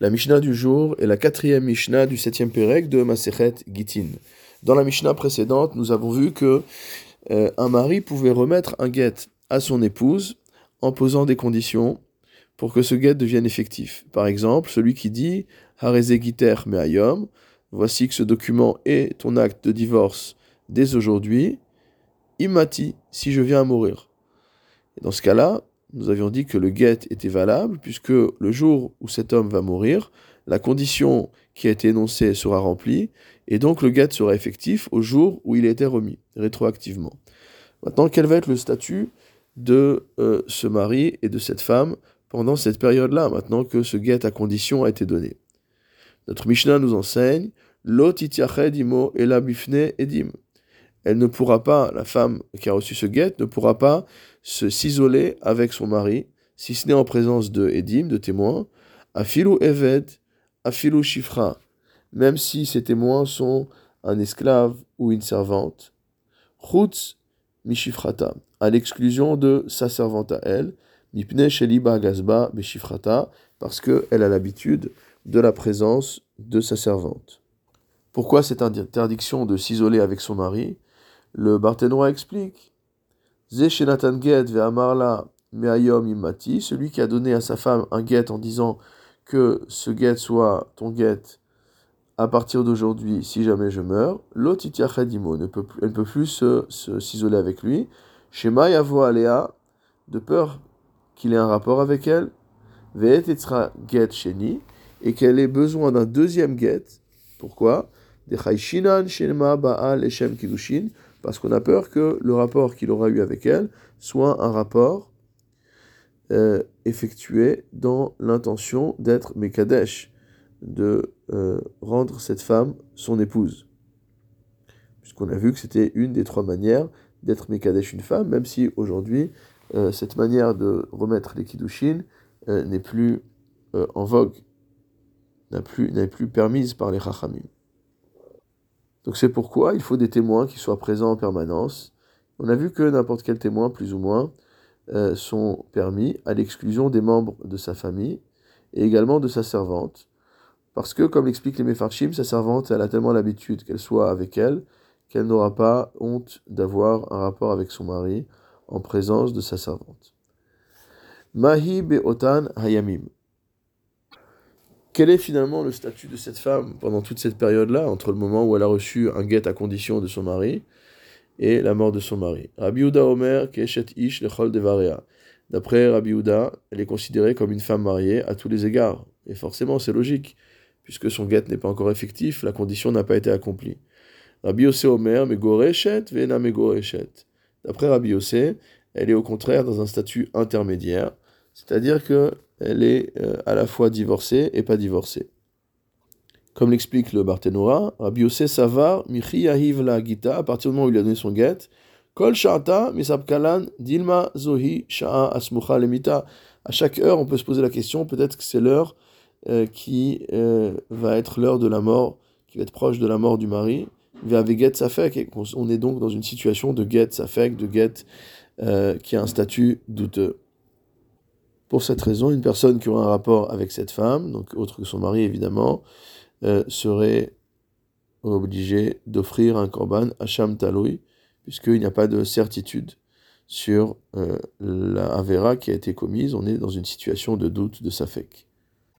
La Mishnah du jour est la quatrième Mishnah du septième Pérec de Masechet Gitin. Dans la Mishnah précédente, nous avons vu que euh, un mari pouvait remettre un guet à son épouse en posant des conditions pour que ce guet devienne effectif. Par exemple, celui qui dit Hareze Giter Meayom, voici que ce document est ton acte de divorce dès aujourd'hui, imati, si je viens à mourir. Dans ce cas-là, nous avions dit que le guet était valable, puisque le jour où cet homme va mourir, la condition qui a été énoncée sera remplie, et donc le guet sera effectif au jour où il a été remis, rétroactivement. Maintenant, quel va être le statut de euh, ce mari et de cette femme pendant cette période-là, maintenant que ce guet à condition a été donné? Notre Mishnah nous enseigne Lot imo bifne edim elle ne pourra pas, la femme qui a reçu ce guet, ne pourra pas se s'isoler avec son mari, si ce n'est en présence de Edim, de témoins, afilu eved, afilu shifra, même si ces témoins sont un esclave ou une servante, chutz mishifrata, à l'exclusion de sa servante à elle, mipne sheliba gazba beshifrata, parce qu'elle a l'habitude de la présence de sa servante. Pourquoi cette interdiction de s'isoler avec son mari? Le Barthénois explique Zeshenatan get ve amarla meayom imati, celui qui a donné à sa femme un guet en disant que ce guet soit ton guet à partir d'aujourd'hui si jamais je meurs, peut elle ne peut plus s'isoler avec lui. Shema yavo alea, de peur qu'il ait un rapport avec elle, ve'et get sheni, et qu'elle ait besoin d'un deuxième guet. Pourquoi? De baal eshem kidushin, parce qu'on a peur que le rapport qu'il aura eu avec elle soit un rapport euh, effectué dans l'intention d'être Mekadesh, de euh, rendre cette femme son épouse. Puisqu'on a vu que c'était une des trois manières d'être Mekadesh une femme, même si aujourd'hui, euh, cette manière de remettre les Kiddushin n'est plus en vogue, n'est plus, permise par les Chachamim. Donc c'est pourquoi il faut des témoins qui soient présents en permanence. On a vu que n'importe quel témoin, plus ou moins, euh, sont permis à l'exclusion des membres de sa famille et également de sa servante. Parce que, comme l'explique les Mefarchim, sa servante, elle a tellement l'habitude qu'elle soit avec elle qu'elle n'aura pas honte d'avoir un rapport avec son mari en présence de sa servante. Mahi be'otan hayamim. Quel est finalement le statut de cette femme pendant toute cette période-là, entre le moment où elle a reçu un guet à condition de son mari et la mort de son mari? Rabbi Omer, Keshet Ish Lechol Devarea. D'après Rabbi elle est considérée comme une femme mariée à tous les égards. Et forcément, c'est logique, puisque son guet n'est pas encore effectif, la condition n'a pas été accomplie. Rabbi Omer, Megoreshet, Vena Megoreshet. D'après Rabbi Yossé, elle est au contraire dans un statut intermédiaire, c'est-à-dire que elle est euh, à la fois divorcée et pas divorcée. Comme l'explique le Barthénora, Rabbi Yosef Savar, Michi la Gita, à partir du moment où il a donné son guet, Kol Sha'ata, Misabkalan, Dilma Zohi, Sha'a Asmucha Lemita. À chaque heure, on peut se poser la question, peut-être que c'est l'heure euh, qui euh, va être l'heure de la mort, qui va être proche de la mort du mari. Get Safek, on est donc dans une situation de Get Safek, de Get qui a un statut douteux. Pour cette raison, une personne qui aurait un rapport avec cette femme, donc autre que son mari évidemment, euh, serait obligée d'offrir un korban à Sham Taloui, puisqu'il n'y a pas de certitude sur euh, la Avera qui a été commise. On est dans une situation de doute de Safek.